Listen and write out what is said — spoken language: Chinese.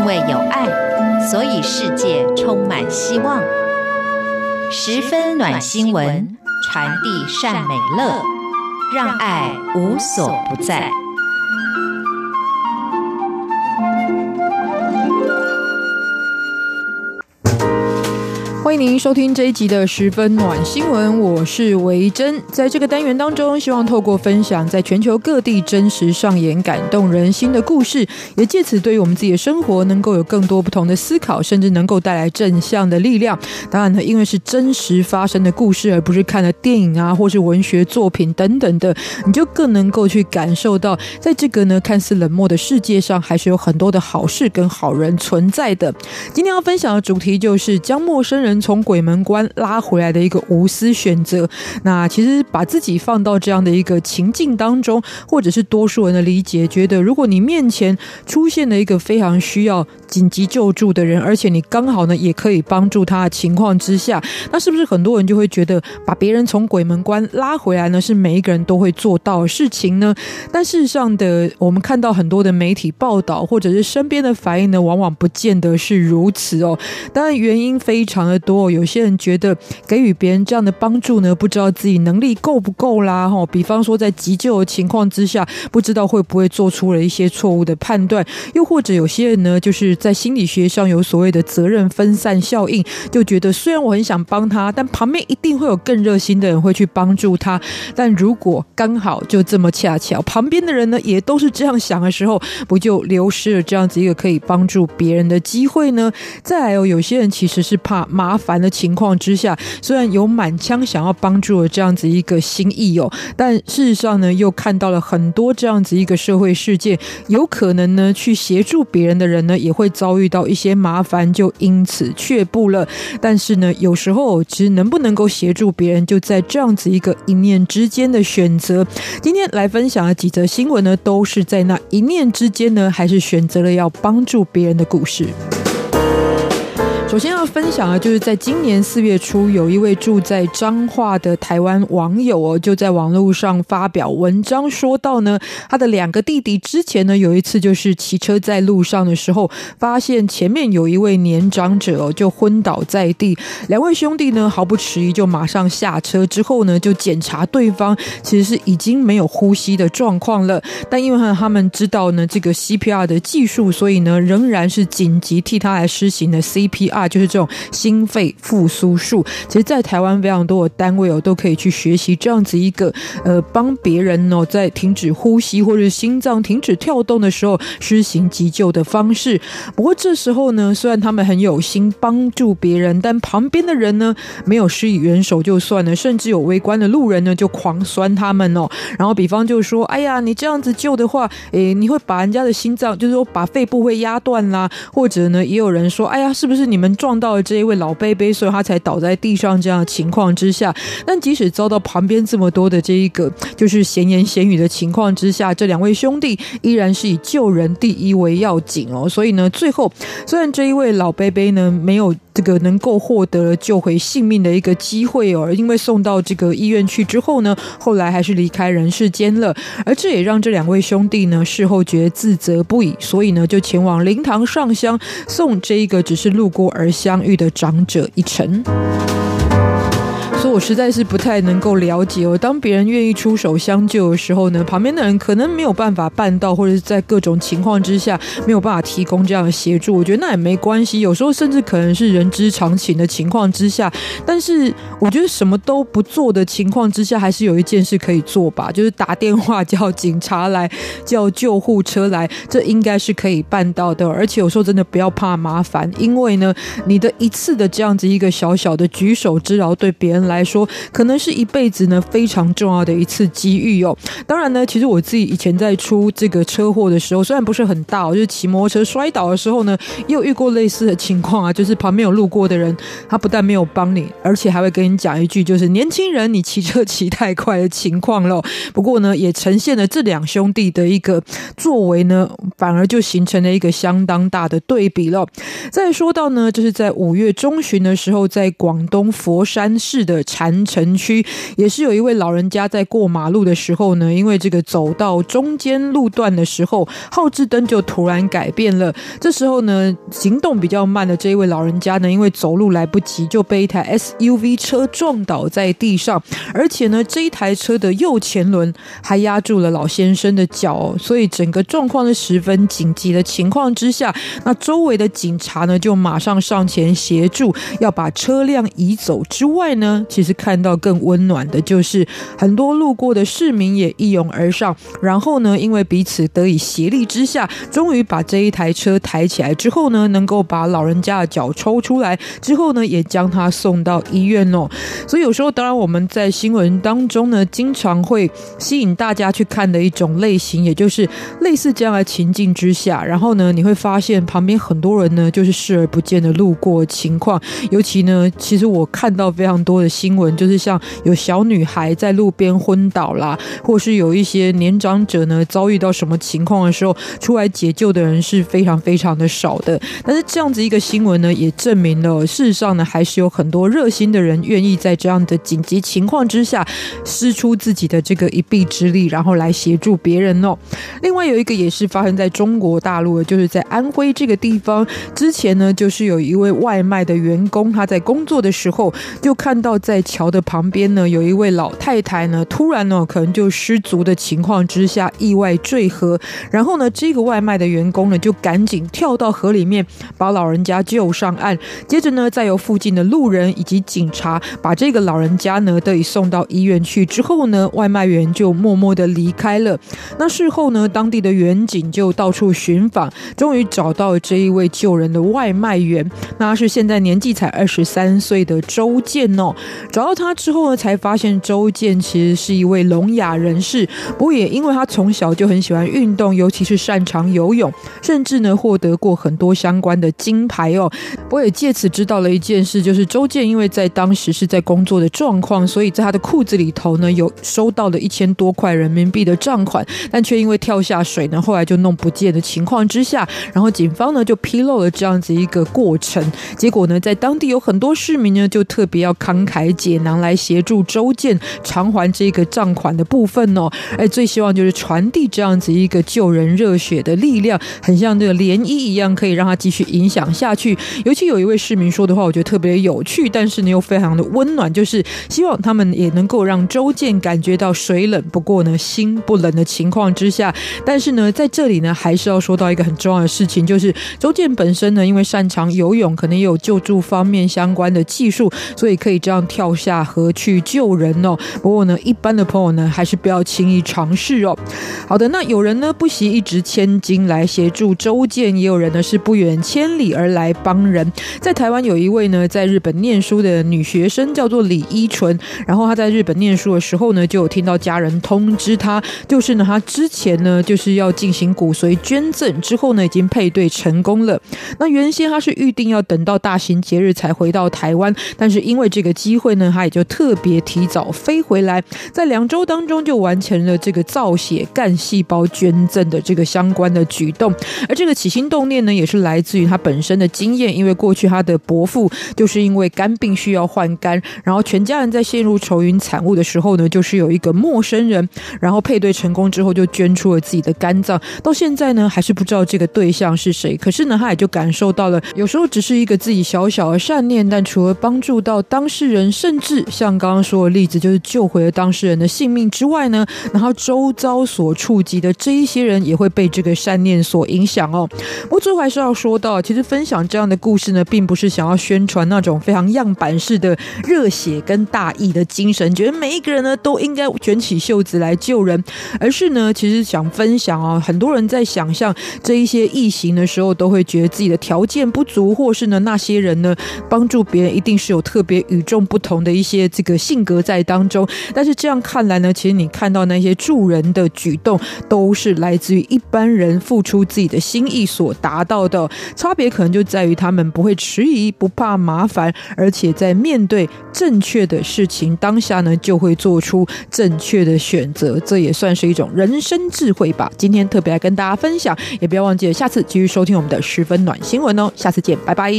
因为有爱，所以世界充满希望。十分暖心文，传递善美乐，让爱无所不在。欢迎您收听这一集的十分暖新闻，我是维珍。在这个单元当中，希望透过分享在全球各地真实上演感动人心的故事，也借此对于我们自己的生活能够有更多不同的思考，甚至能够带来正向的力量。当然呢，因为是真实发生的故事，而不是看了电影啊，或是文学作品等等的，你就更能够去感受到，在这个呢看似冷漠的世界上，还是有很多的好事跟好人存在的。今天要分享的主题就是将陌生人从鬼门关拉回来的一个无私选择。那其实把自己放到这样的一个情境当中，或者是多数人的理解，觉得如果你面前出现了一个非常需要紧急救助的人，而且你刚好呢也可以帮助他的情况之下，那是不是很多人就会觉得把别人从鬼门关拉回来呢？是每一个人都会做到的事情呢？但事实上的，我们看到很多的媒体报道，或者是身边的反应呢，往往不见得是如此哦。当然原因非常的多。有些人觉得给予别人这样的帮助呢，不知道自己能力够不够啦，哈。比方说在急救的情况之下，不知道会不会做出了一些错误的判断，又或者有些人呢，就是在心理学上有所谓的责任分散效应，就觉得虽然我很想帮他，但旁边一定会有更热心的人会去帮助他。但如果刚好就这么恰巧，旁边的人呢也都是这样想的时候，不就流失了这样子一个可以帮助别人的机会呢？再来有有些人其实是怕麻。烦的情况之下，虽然有满腔想要帮助的这样子一个心意哦，但事实上呢，又看到了很多这样子一个社会事件，有可能呢去协助别人的人呢，也会遭遇到一些麻烦，就因此却步了。但是呢，有时候其实能不能够协助别人，就在这样子一个一念之间的选择。今天来分享的几则新闻呢，都是在那一念之间呢，还是选择了要帮助别人的故事。首先要分享的，就是在今年四月初，有一位住在彰化的台湾网友哦，就在网络上发表文章，说到呢，他的两个弟弟之前呢，有一次就是骑车在路上的时候，发现前面有一位年长者哦，就昏倒在地，两位兄弟呢毫不迟疑就马上下车，之后呢就检查对方其实是已经没有呼吸的状况了，但因为他们知道呢这个 CPR 的技术，所以呢仍然是紧急替他来施行的 CPR。啊就是这种心肺复苏术，其实，在台湾非常多的单位哦，都可以去学习这样子一个呃，帮别人哦，在停止呼吸或者心脏停止跳动的时候施行急救的方式。不过这时候呢，虽然他们很有心帮助别人，但旁边的人呢，没有施以援手就算了，甚至有围观的路人呢，就狂酸他们哦。然后比方就说：“哎呀，你这样子救的话，诶，你会把人家的心脏，就是说把肺部会压断啦。”或者呢，也有人说：“哎呀，是不是你们？”撞到了这一位老伯伯，所以他才倒在地上。这样的情况之下，但即使遭到旁边这么多的这一个就是闲言闲语的情况之下，这两位兄弟依然是以救人第一为要紧哦。所以呢，最后虽然这一位老伯伯呢没有这个能够获得救回性命的一个机会哦，因为送到这个医院去之后呢，后来还是离开人世间了。而这也让这两位兄弟呢事后觉得自责不已，所以呢就前往灵堂上香，送这一个只是路过而相遇的长者一程。所以我实在是不太能够了解哦。当别人愿意出手相救的时候呢，旁边的人可能没有办法办到，或者是在各种情况之下没有办法提供这样的协助。我觉得那也没关系，有时候甚至可能是人之常情的情况之下。但是我觉得什么都不做的情况之下，还是有一件事可以做吧，就是打电话叫警察来，叫救护车来，这应该是可以办到的。而且有时候真的不要怕麻烦，因为呢，你的一次的这样子一个小小的举手之劳，对别人来说，可能是一辈子呢非常重要的一次机遇哦。当然呢，其实我自己以前在出这个车祸的时候，虽然不是很大，就是骑摩托车摔倒的时候呢，也有遇过类似的情况啊。就是旁边有路过的人，他不但没有帮你，而且还会跟你讲一句，就是年轻人，你骑车骑太快的情况喽。不过呢，也呈现了这两兄弟的一个作为呢，反而就形成了一个相当大的对比了。再说到呢，就是在五月中旬的时候，在广东佛山市的。禅城区，也是有一位老人家在过马路的时候呢，因为这个走到中间路段的时候，后置灯就突然改变了。这时候呢，行动比较慢的这一位老人家呢，因为走路来不及，就被一台 SUV 车撞倒在地上，而且呢，这一台车的右前轮还压住了老先生的脚，所以整个状况是十分紧急的情况之下，那周围的警察呢，就马上上前协助，要把车辆移走。之外呢，其实看到更温暖的就是很多路过的市民也一拥而上，然后呢，因为彼此得以协力之下，终于把这一台车抬起来之后呢，能够把老人家的脚抽出来，之后呢，也将他送到医院哦。所以有时候，当然我们在新闻当中呢，经常会吸引大家去看的一种类型，也就是类似这样的情境之下，然后呢，你会发现旁边很多人呢，就是视而不见的路过情况。尤其呢，其实我看到非常多的新闻，就是像有小女孩在路边昏倒啦，或是有一些年长者呢遭遇到什么情况的时候，出来解救的人是非常非常的少的。但是这样子一个新闻呢，也证明了事实上呢，还是有很多热心的人愿意在这样的紧急情况之下，施出自己的这个一臂之力，然后来协助别人哦。另外有一个也是发生在中国大陆的，就是在安徽这个地方，之前呢，就是有一位外卖的员工，他在工作的时候就看到在在桥的旁边呢，有一位老太太呢，突然呢，可能就失足的情况之下意外坠河，然后呢，这个外卖的员工呢，就赶紧跳到河里面把老人家救上岸，接着呢，再由附近的路人以及警察把这个老人家呢得以送到医院去，之后呢，外卖员就默默的离开了。那事后呢，当地的员警就到处寻访，终于找到了这一位救人的外卖员，那是现在年纪才二十三岁的周健哦。找到他之后呢，才发现周健其实是一位聋哑人士，不过也因为他从小就很喜欢运动，尤其是擅长游泳，甚至呢获得过很多相关的金牌哦。我也借此知道了一件事，就是周健因为在当时是在工作的状况，所以在他的裤子里头呢有收到了一千多块人民币的账款，但却因为跳下水呢，后来就弄不见的情况之下，然后警方呢就披露了这样子一个过程。结果呢，在当地有很多市民呢就特别要慷慨解囊来协助周健偿还这个账款的部分哦。哎，最希望就是传递这样子一个救人热血的力量，很像这个涟漪一样，可以让他继续影响下去。尤其有一位市民说的话，我觉得特别有趣，但是呢又非常的温暖，就是希望他们也能够让周健感觉到水冷不过呢心不冷的情况之下。但是呢，在这里呢，还是要说到一个很重要的事情，就是周健本身呢，因为擅长游泳，可能也有救助方面相关的技术，所以可以这样跳下河去救人哦。不过呢，一般的朋友呢，还是不要轻易尝试哦。好的，那有人呢不惜一掷千金来协助周建，也有人呢是不远千里而来帮人。在台湾有一位呢在日本念书的女学生，叫做李依纯。然后她在日本念书的时候呢，就有听到家人通知她，就是呢，她之前呢就是要进行骨髓捐赠，之后呢已经配对成功了。那原先她是预定要等到大型节日才回到台湾，但是因为这个机会呢，他也就特别提早飞回来，在两周当中就完成了这个造血干细胞捐赠的这个相关的举动。而这个起心动念呢，也是来自于他本身的经验，因为过去他的伯父就是因为肝病需要换肝，然后全家人在陷入愁云惨雾的时候呢，就是有一个陌生人，然后配对成功之后就捐出了自己的肝脏，到现在呢还是不知道这个对象是谁。可是呢，他也就感受到了，有时候只是一个自己小小的善念，但除了帮助到当事人，甚至像刚刚说的例子，就是救回了当事人的性命之外呢，然后周遭所触及的这一些人也会被这个善念所影响哦。不过最后还是要说到，其实分享这样的故事呢，并不是想要宣传那种非常样板式的热血跟大义的精神，觉得每一个人呢都应该卷起袖子来救人，而是呢，其实想分享啊，很多人在想象这一些异形的时候，都会觉得自己的条件不足，或是呢，那些人呢帮助别人一定是有特别与众不同的一些这个性格在当中。但是这样看来呢，其实你看到那些助人的举动，都是来自于一般人付出自己的心意所达到的，差别可能就在于他们不会迟疑，不怕麻烦，而且在面对正确的事情当下呢，就会做出正确的选择。这也算是一种人生智慧吧。今天特别来跟大家分享，也不要忘记了下次继续收听我们的十分暖新闻哦。下次见，拜拜。